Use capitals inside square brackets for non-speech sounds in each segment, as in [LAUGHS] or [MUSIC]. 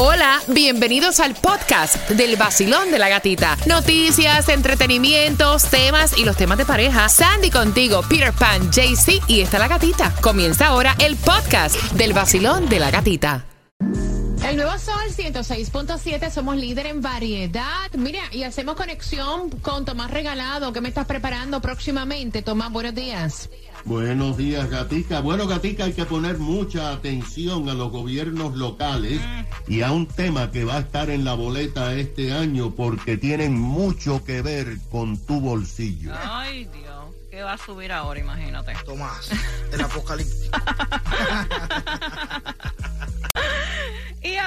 Hola, bienvenidos al podcast del vacilón de la gatita. Noticias, entretenimientos, temas y los temas de pareja. Sandy contigo, Peter Pan, JC y está la gatita. Comienza ahora el podcast del vacilón de la gatita. El nuevo Sol 106.7, somos líder en variedad. Mira, y hacemos conexión con Tomás Regalado. ¿Qué me estás preparando próximamente? Tomás, buenos días. Buenos días, Gatica. Bueno, Gatica, hay que poner mucha atención a los gobiernos locales y a un tema que va a estar en la boleta este año porque tienen mucho que ver con tu bolsillo. Ay, Dios. ¿Qué va a subir ahora? Imagínate. Tomás, el apocalipsis. [LAUGHS]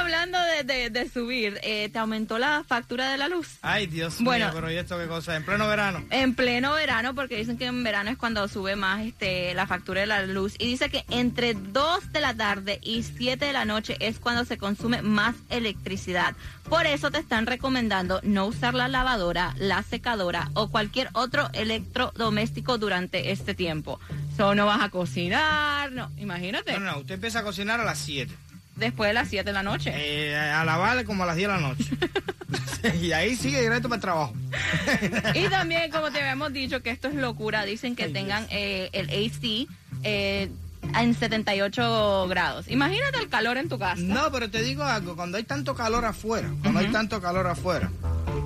Hablando de, de- de subir, eh, ¿te aumentó la factura de la luz? Ay, Dios Bueno. mío, pero ¿y esto qué cosa? En pleno verano. En pleno verano, porque dicen que en verano es cuando sube más este la factura de la luz. Y dice que entre 2 de la tarde y 7 de la noche es cuando se consume más electricidad. Por eso te están recomendando no usar la lavadora, la secadora o cualquier otro electrodoméstico durante este tiempo. So, no vas a cocinar, no, imagínate, No, no, no, usted empieza a cocinar a las 7. Después de las 7 de la noche. Eh, a lavar como a las 10 de la noche. [LAUGHS] [LAUGHS] y ahí sigue directo para el trabajo. [LAUGHS] Y también, como te habíamos dicho, que esto es locura, dicen que Ay, tengan eh, el AC eh, en 78 grados. Imagínate el calor en tu casa. No, pero te digo algo, cuando hay tanto calor afuera, cuando hay tanto calor afuera,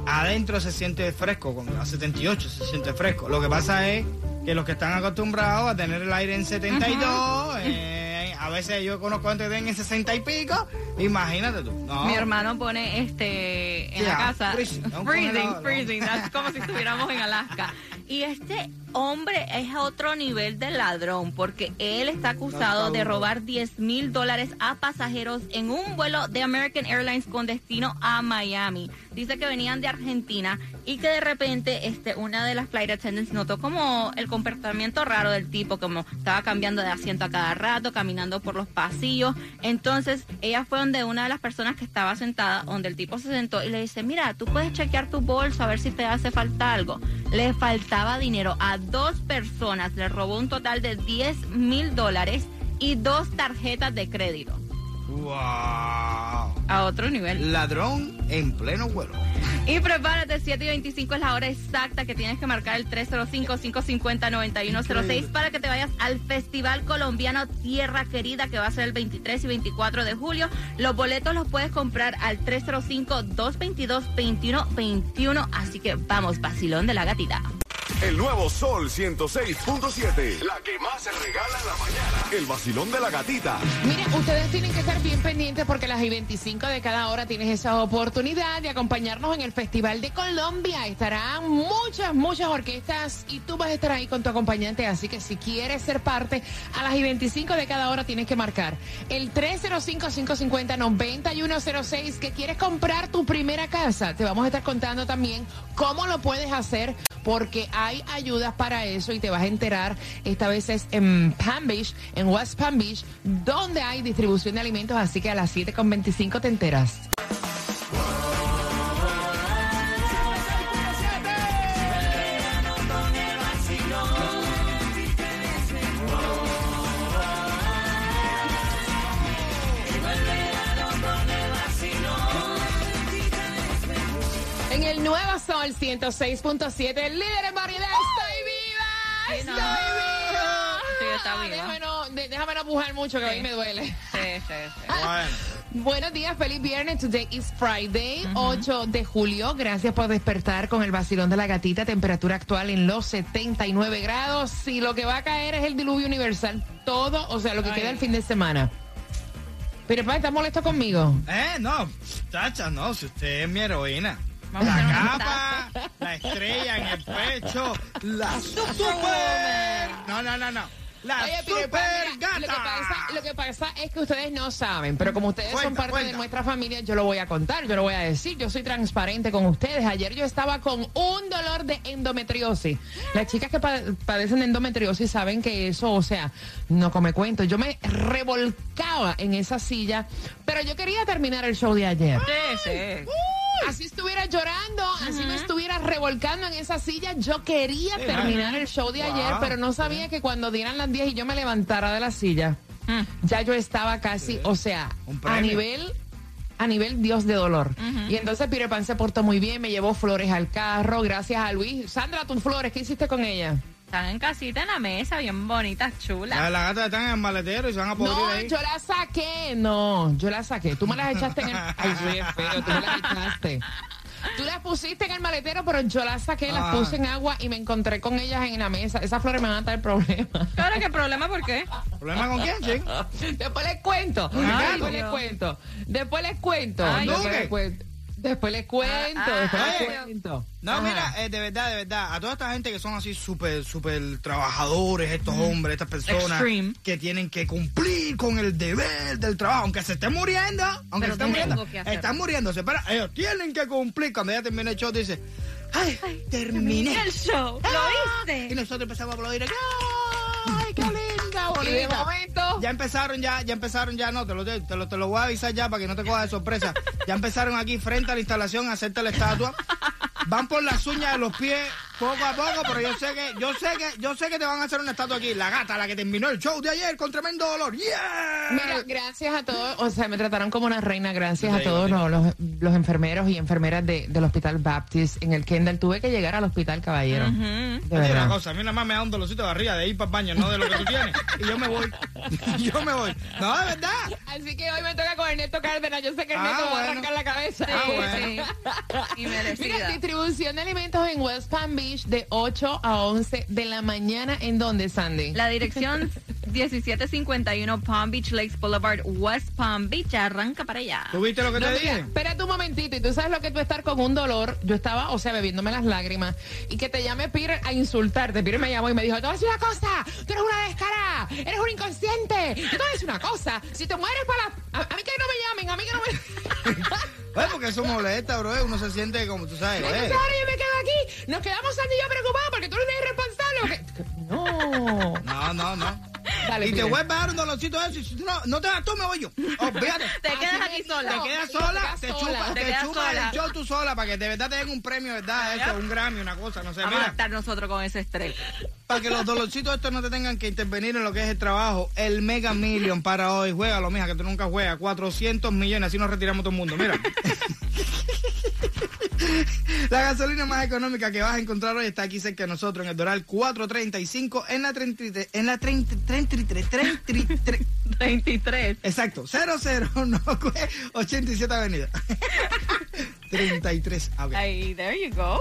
adentro se siente fresco, a 78 se siente fresco. Lo que pasa es que los que están acostumbrados a tener el aire en 72, eh, a veces yo conozco gente que tienen en 60 y pico, imagínate tú. No. Mi hermano pone este en la casa freezing, freezing, freezing, that's como si estuviéramos en Alaska. Y este hombre es a otro nivel de ladrón porque él está acusado de robar 10 mil dólares a pasajeros en un vuelo de American Airlines con destino a Miami. Dice que venían de Argentina y que de repente este una de las flight attendants notó como el comportamiento raro del tipo, como estaba cambiando de asiento a cada rato, caminando por los pasillos. Entonces ella fue donde una de las personas que estaba sentada, donde el tipo se sentó y le dice, mira, tú puedes chequear tu bolso a ver si te hace falta algo. Le faltaba dinero a dos personas, le robó un total de 10 mil dólares y dos tarjetas de crédito. ¡Wow! A otro nivel. Ladrón en pleno vuelo. Y prepárate, 7 y 25 es la hora exacta que tienes que marcar el 305-550-9106 para que te vayas al Festival Colombiano Tierra Querida que va a ser el 23 y 24 de julio. Los boletos los puedes comprar al 305-222-2121. Así que vamos, vacilón de la gatita. El nuevo Sol 106.7. La que más se regala en la mañana. El vacilón de la gatita. Miren, ustedes tienen que estar bien pendientes porque a las y 25 de cada hora tienes esa oportunidad de acompañarnos en el Festival de Colombia. Estarán muchas, muchas orquestas y tú vas a estar ahí con tu acompañante. Así que si quieres ser parte, a las y 25 de cada hora tienes que marcar el 305-550-9106 que quieres comprar tu primera casa. Te vamos a estar contando también cómo lo puedes hacer porque hay ayudas para eso y te vas a enterar. Esta vez es en Palm Beach, en West Palm Beach, donde hay distribución de alimentos, así que a las 7.25 te enteras. En el Nuevo Sol 106.7, el líder en variedad, estoy viva, estoy está viva. Déjame no, de- déjame no pujar mucho, que Sí. hoy me duele. Sí, sí, sí. [LAUGHS] Bueno. Buenos días, feliz viernes. Today is Friday, 8 de julio. Gracias por despertar con el vacilón de la gatita. Temperatura actual en los 79 grados. Y lo que va a caer es el diluvio universal. Todo, o sea, lo que Ay. queda el fin de semana. Pero, pa, ¿estás molesto conmigo? Eh, no, tacha, no, si usted es mi heroína. Vamos a la capa, la estrella en el pecho, la [LAUGHS] super. No, no, no, no. La Oye, Peter super Pan, mira, gata. Lo que, pasa, lo que pasa es que ustedes no saben, pero como ustedes son Cuenta, parte de nuestra familia, yo lo voy a contar, yo lo voy a decir, yo soy transparente con ustedes. Ayer yo estaba con un dolor de endometriosis. Las chicas que pa- padecen de endometriosis saben que eso, o sea, no come cuento. Yo me revolcaba en esa silla, pero yo quería terminar el show de ayer. Sí, sí. Así estuviera llorando, así me estuviera revolcando en esa silla, yo quería terminar el show de Wow, ayer, pero no sabía que cuando dieran las 10 y yo me levantara de la silla, ya yo estaba casi, o sea, a nivel a nivel Dios de dolor. Y entonces Peter Pan se portó muy bien, me llevó flores al carro, gracias a Luis. Sandra, tus flores, ¿qué hiciste con ella? Están en casita en la mesa, bien bonitas, chulas. Las lagartas están en el maletero y se van a podrir No, ahí. yo la saqué, no, yo la saqué. Tú me las echaste en el... [LAUGHS] Ay, soy feo, tú me las echaste. Tú las pusiste en el maletero, pero yo las saqué, las Ah. puse en agua y me encontré con ellas en la mesa. Esas flores me van a dar problemas. Claro, ¿qué problema? ¿Por qué? ¿Problema con quién, chico? Después les cuento. Ay, después les Dios. cuento. Después les cuento. Ay, después, les cuento. Después les cuento. Ah, después ah, les ah. cuento. No, Ajá. mira, eh, de verdad, de verdad, a toda esta gente que son así súper, súper trabajadores, estos hombres, estas personas Extreme. que tienen que cumplir con el deber del trabajo, aunque se estén muriendo, aunque Pero se estén muriendo, están muriéndose, pero ellos tienen que cumplir. Cuando ya termina el show, dice, ay, terminé. El show. Ah, ¿Lo Y viste? nosotros empezamos a aplaudir, ¡ay, qué linda, Y de bonita! momento... Ya empezaron ya, ya empezaron ya, no, te lo, te, lo, te lo voy a avisar ya para que no te cojas de sorpresa. Ya empezaron aquí frente a la instalación a hacerte la estatua. Van por las uñas de los pies poco a poco, pero yo sé que, yo sé que, yo sé que te van a hacer una estatua aquí. La gata, la que terminó el show de ayer con tremendo dolor. ¡Yeah! Mira, gracias a todos, o sea, me trataron como una reina, gracias a todos los, los, los enfermeros y enfermeras de- del Hospital Baptist en el Kendall. Tuve que llegar al hospital, caballero. Ujú. De digo una verdad. cosa, a mí nada más me da un dolorcito de arriba de ir para el baño, no de lo que tú tienes. Y yo me voy. [LAUGHS] yo me voy. No, de verdad. Así que hoy me toca con Ernesto Cárdenas. Yo sé que Ah, Ernesto me va a arrancar la cabeza. Ah, Sí, bueno. sí. Mira, distribución de alimentos en West Palm Beach de 8 a 11 de la mañana. ¿En dónde, Sandy? La dirección 1751 Palm Beach Lakes Boulevard, West Palm Beach. Arranca para allá. ¿Tú viste lo que No, te mira, dije? espérate un momentito. Y tú sabes lo que tú estar con un dolor. Yo estaba, o sea, bebiéndome las lágrimas. Y que te llame Peter a insultarte. Peter me llamó y me dijo, te voy a decir una cosa. Tú eres una descarada. Eres un inconsciente. Yo te voy a decir una cosa. Si te mueres para la... A, a mí que no me llamen. A mí que no me... [LAUGHS] Pues porque eso molesta, bro. Uno se siente como tú sabes. Entonces ahora yo me quedo aquí. Nos quedamos Sandy y yo preocupados porque tú eres irresponsable. ¿o qué? No. No, no, no. Dale, y te Peter. voy a dar un dolorcito de eso. y si no, no te das tú, me voy yo. Olvídate. [LAUGHS] Te quedas aquí sola. Te quedas sola, te te quedas chupas, sola. te, Te quedas chupas sola. el show tú sola para que de verdad te den un premio, ¿verdad? Eso, un Grammy, una cosa, no sé. Vamos a Mira, estar nosotros con ese estrés. para que los dolorcitos estos no te tengan que intervenir en lo que es el trabajo, el Mega Million para hoy, juégalo, mija, que tú nunca juegas, 400 millones, así nos retiramos todo el mundo, mira. [LAUGHS] [LAUGHS] La gasolina más económica que vas a encontrar hoy está aquí cerca de nosotros en el Doral 435 en la 33, en la 30, 33, 33, 23. exacto, 00 87 [LAUGHS] Avenida. [LAUGHS] 33. Ah, ok. Ahí, there you go.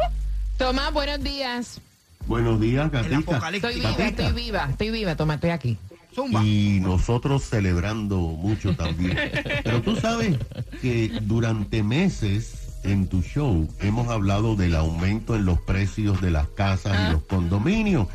Tomás, buenos días. Buenos días, apocalipsis. Estoy viva, estoy viva, estoy viva, Tomás, estoy aquí. Zumba. Y nosotros celebrando mucho también. Pero tú sabes que durante meses en tu show hemos hablado del aumento en los precios de las casas y los condominios.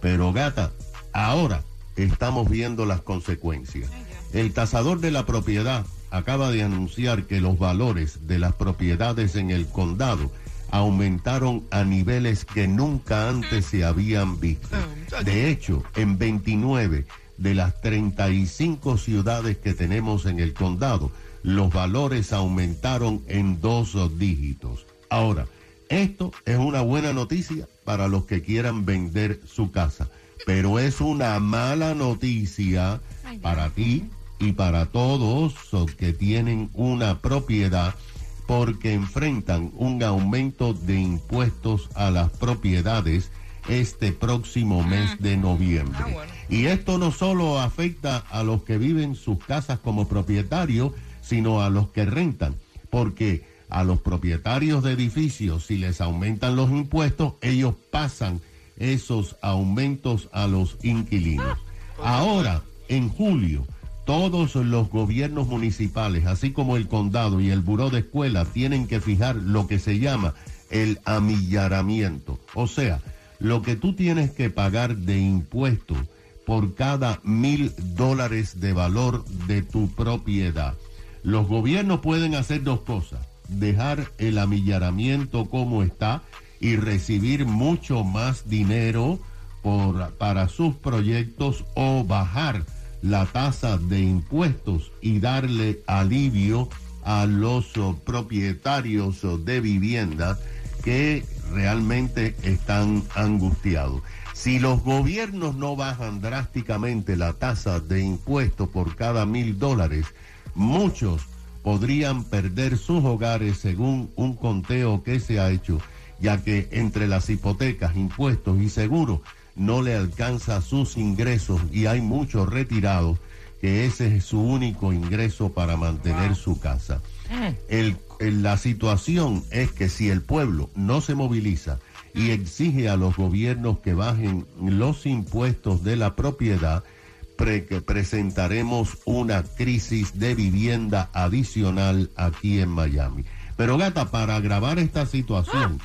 Pero gata, ahora estamos viendo las consecuencias. El tasador de la propiedad acaba de anunciar que los valores de las propiedades en el condado aumentaron a niveles que nunca antes se habían visto. De hecho, en 29 de las 35 ciudades que tenemos en el condado, los valores aumentaron en dos dígitos. Ahora, esto es una buena noticia para los que quieran vender su casa, pero es una mala noticia para ti y para todos los que tienen una propiedad porque enfrentan un aumento de impuestos a las propiedades este próximo mes de noviembre. Ah. Y esto no solo afecta a los que viven sus casas como propietarios, sino a los que rentan, porque a los propietarios de edificios, si les aumentan los impuestos, ellos pasan esos aumentos a los inquilinos. Ahora, en julio, todos los gobiernos municipales, así como el condado y el buró de escuela, tienen que fijar lo que se llama el amillaramiento. O sea, lo que tú tienes que pagar de impuesto por cada mil dólares de valor de tu propiedad. Los gobiernos pueden hacer dos cosas, dejar el amillaramiento como está y recibir mucho más dinero por, para sus proyectos o bajar la tasa de impuestos y darle alivio a los propietarios de vivienda que realmente están angustiados. Si los gobiernos no bajan drásticamente la tasa de impuestos por cada mil dólares, muchos podrían perder sus hogares según un conteo que se ha hecho, ya que entre las hipotecas, impuestos y seguros no le alcanza sus ingresos y hay muchos retirados que ese es su único ingreso para mantener su casa. El- el- la situación es que si el pueblo no se moviliza y exige a los gobiernos que bajen los impuestos de la propiedad, que presentaremos una crisis de vivienda adicional aquí en Miami. Pero gata, para agravar esta situación,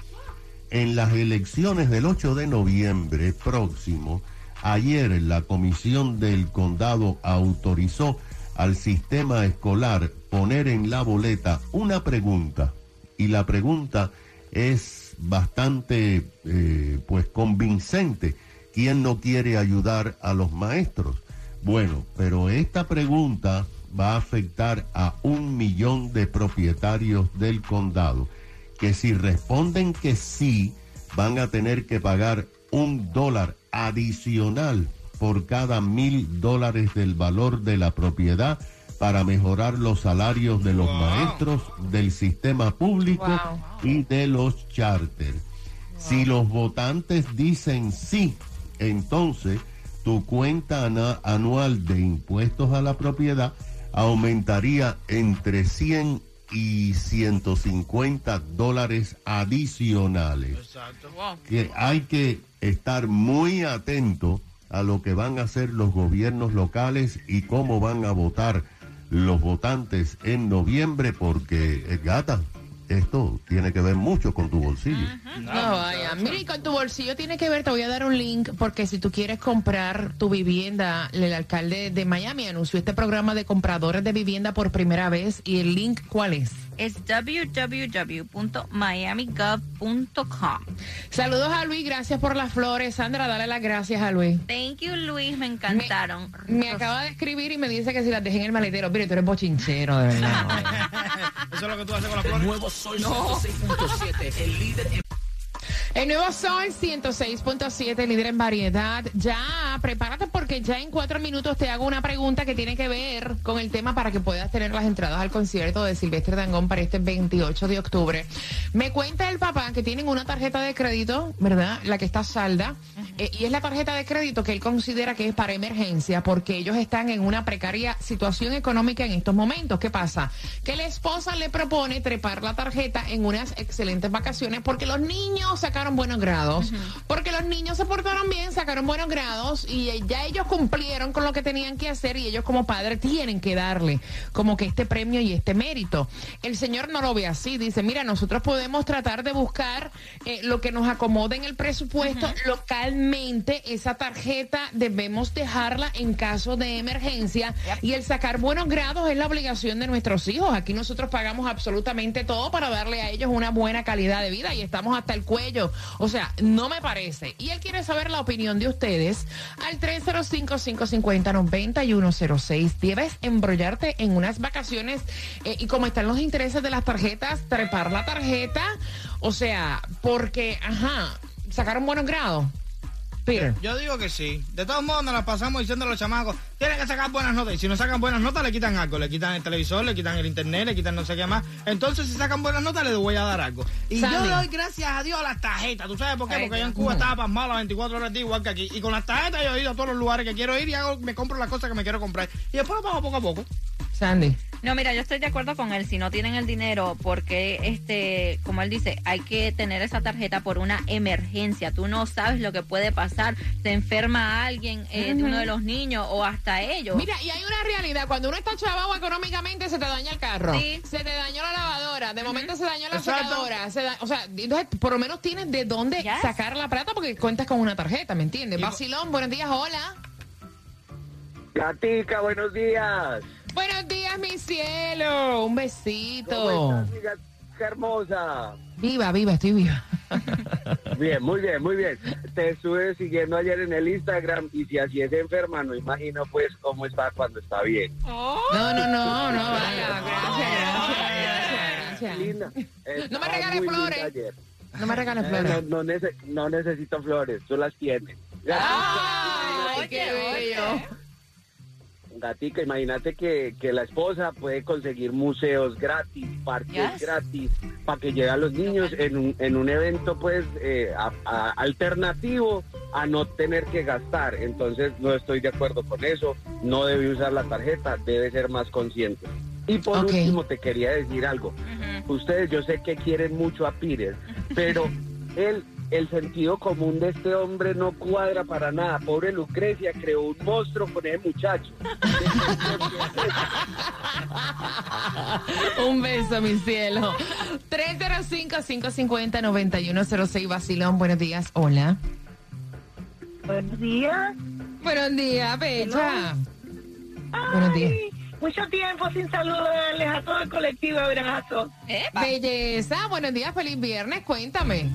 en las elecciones del 8 de noviembre próximo, ayer la comisión del condado autorizó al sistema escolar poner en la boleta una pregunta. Y la pregunta es bastante, eh, pues, convincente. ¿Quién no quiere ayudar a los maestros? Bueno, pero esta pregunta va a afectar a un millón de propietarios del condado que si responden que sí, van a tener que pagar un dólar adicional por cada mil dólares del valor de la propiedad para mejorar los salarios de los Wow. maestros del sistema público Wow. y de los charter. Si los votantes dicen sí, entonces tu cuenta anual de impuestos a la propiedad aumentaría entre 100 y 150 dólares adicionales. Exacto. Que hay que estar muy atento a lo que van a hacer los gobiernos locales y cómo van a votar los votantes en noviembre porque, eh, gata, esto tiene que ver mucho con tu bolsillo. No vaya. Mira, y con tu bolsillo tiene que ver, te voy a dar un link, porque si tú quieres comprar tu vivienda, el alcalde de Miami anunció este programa de compradores de vivienda por primera vez. ¿Y el link cuál es? Es www.miamigov.com. Saludos a Luis, gracias por las flores. Sandra, dale las gracias a Luis. Thank you, Luis, me encantaron. Me acaba de escribir y me dice que si las dejé en el maletero. Mire, tú eres bochinchero, de verdad. [LAUGHS] Eso es lo que tú haces con las flores. Sol 106.7, el líder en El nuevo Sol 106.7, líder en variedad. Ya, prepárate porque ya en cuatro minutos te hago una pregunta que tiene que ver con el tema para que puedas tener las entradas al concierto de Silvestre Dangón para este 28 de octubre. Me cuenta el papá que tienen una tarjeta de crédito, ¿verdad? La que está salda. eh, y es la tarjeta de crédito que él considera que es para emergencia porque ellos están en una precaria situación económica en estos momentos. ¿Qué pasa? Que la esposa le propone trepar la tarjeta en unas excelentes vacaciones porque los niños sacaron buenos grados, porque los niños se portaron bien, sacaron buenos grados y ya ellos cumplieron con lo que tenían que hacer y ellos como padres tienen que darle como que este premio y este mérito. El señor no lo ve así, dice, mira, nosotros podemos tratar de buscar eh, lo que nos acomode en el presupuesto localmente, esa tarjeta debemos dejarla en caso de emergencia y el sacar buenos grados es la obligación de nuestros hijos. Aquí nosotros pagamos absolutamente todo para darle a ellos una buena calidad de vida y estamos hasta el cuello. O sea, no me parece. Y él quiere saber la opinión de ustedes al 305-550-9106. Debes embrollarte en unas vacaciones eh, y como están los intereses de las tarjetas, trepar la tarjeta. O sea, porque, ajá, sacaron buenos grados. Peter. Yo digo que sí. De todos modos, nos la pasamos diciendo a los chamacos, tienen que sacar buenas notas. Y si no sacan buenas notas, le quitan algo. Le quitan el televisor, le quitan el internet, le quitan no sé qué más. Entonces, si sacan buenas notas, les voy a dar algo. Y Sandy. yo doy gracias a Dios a las tarjetas. ¿Tú sabes por qué? Ay, Porque yo en. Cuba estaba pasmado las 24 horas día, igual que aquí. Y con las tarjetas yo he ido a todos los lugares que quiero ir y hago, me compro las cosas que me quiero comprar. Y después lo pago poco a poco. Sandy. No, mira, yo estoy de acuerdo con él. Si no tienen el dinero, porque, este, como él dice, hay que tener esa tarjeta por una emergencia. Tú no sabes lo que puede pasar. Se enferma alguien eh, de uno de los niños o hasta ellos. Mira, y hay una realidad, cuando uno está chavado económicamente se te daña el carro, Sí. se te dañó la lavadora, de momento se dañó la secadora, se da- o sea, entonces por lo menos tienes de dónde Yes. sacar la plata porque cuentas con una tarjeta, ¿me entiendes? Y- Vacilón, buenos días, hola. Gatica, buenos días. Buenos días, mi cielo, un ¿Cómo besito. estás, gatica hermosa? Viva, viva, estoy viva. [LAUGHS] Bien, muy bien, muy bien. Te estuve siguiendo ayer en el Instagram y si así es enferma, no imagino pues cómo está cuando está bien. No, no, no, no, vaya, gracias, gracias, gracias. Linda. No me regales linda flores. ayer. No me regales Eh, flores. No, no nece- no necesito flores, tú las tienes. Ay, qué bello. Gatica, imagínate que, que la esposa puede conseguir museos gratis, parques Yes. gratis, para que lleguen los niños en un, en un evento pues eh, a- a- alternativo a no tener que gastar. Entonces no estoy de acuerdo con eso, no debe usar la tarjeta, debe ser más consciente. Y por último te quería decir algo. Ustedes yo sé que quieren mucho a Pires, [LAUGHS] pero él, el sentido común de este hombre no cuadra para nada. Pobre Lucrecia creó un monstruo con ese muchacho. [LAUGHS] Un beso, mi cielo. 305-550-9106, Basilón. Buenos días. Hola. Buenos días. Buenos días, Becha. Buenos días. Mucho tiempo sin saludarles a todo el colectivo. Abrazo. Belleza. Buenos días, feliz viernes. Cuéntame.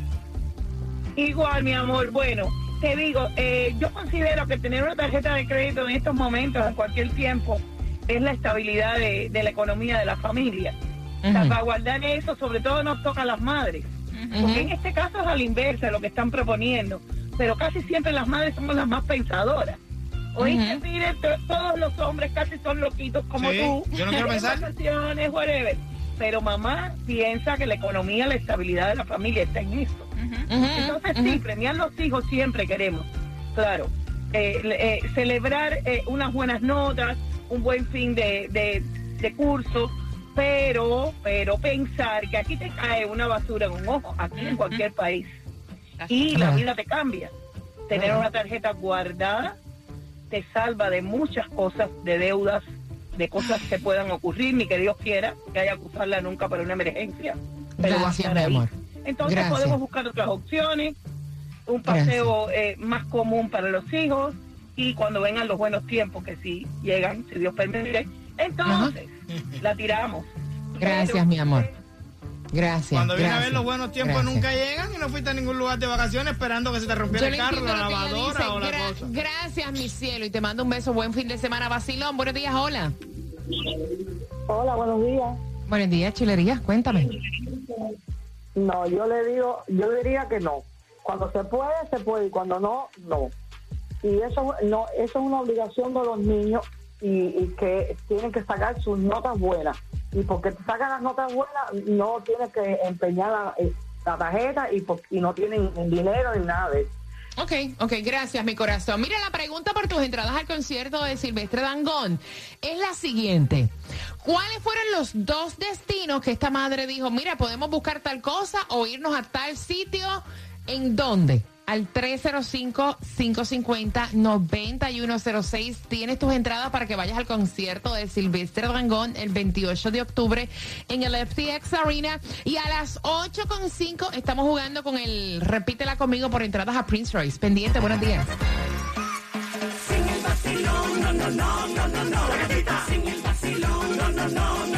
Igual, mi amor. Bueno, te digo, eh, yo considero que tener una tarjeta de crédito en estos momentos, en cualquier tiempo, es la estabilidad de, de la economía de la familia. Ujú. Salvaguardar eso, sobre todo nos toca a las madres. Porque en este caso es a la inversa lo que están proponiendo. Pero casi siempre las madres somos las más pensadoras. Oíste, Ujú. Pire, To- todos los hombres casi son loquitos como Sí, tú. yo no quiero [LAUGHS] En pensar. whatever. Pero mamá piensa que la economía, la estabilidad de la familia está en esto. Entonces sí, premiar los hijos siempre queremos, claro. Eh, le- eh, celebrar eh, unas buenas notas, un buen fin de, de, de curso, pero, pero pensar que aquí te cae una basura en un ojo, aquí en cualquier país. Y la vida te cambia. Tener una tarjeta guardada te salva de muchas cosas, de deudas, de cosas que puedan ocurrir, ni que Dios quiera que haya que usarla nunca para una emergencia. Pero Gracias, mi amor. Entonces Gracias. podemos buscar otras opciones, un paseo eh, más común para los hijos y cuando vengan los buenos tiempos, que si llegan, si Dios permite, entonces la tiramos. Gracias, Pero, mi amor. Gracias. Cuando viene a ver los buenos tiempos gracias. nunca llegan y no fuiste a ningún lugar de vacaciones esperando que se te rompiera Yo el carro, la lavadora dice. o la Gra- cosa. Gracias, mi cielo. Y te mando un beso. Buen fin de semana, Basilón. Buenos días, hola. Hola, buenos días. Buenos días, chulerías. Cuéntame. No, yo le digo, yo diría que no. Cuando se puede, se puede, y cuando no, no. Y eso no, eso es una obligación de los niños y, y que tienen que sacar sus notas buenas. Y porque te sacan las notas buenas, no tienes que empeñar la, eh, tarjeta y no tienen dinero ni nada de eso. Ok, ok, gracias, mi corazón. Mira, la pregunta por tus entradas al concierto de Silvestre Dangón es la siguiente. ¿Cuáles fueron los dos destinos que esta madre dijo, mira, podemos buscar tal cosa o irnos a tal sitio? ¿En dónde? Al 305-550-9106 tienes tus entradas para que vayas al concierto de Silvestre Dangón el 28 de octubre en el FTX Arena. Y a las 8.5 estamos jugando con el Repítela conmigo por entradas a Prince Royce. Pendiente, buenos días. Sin el vacilón, no, no, no, no, no, no,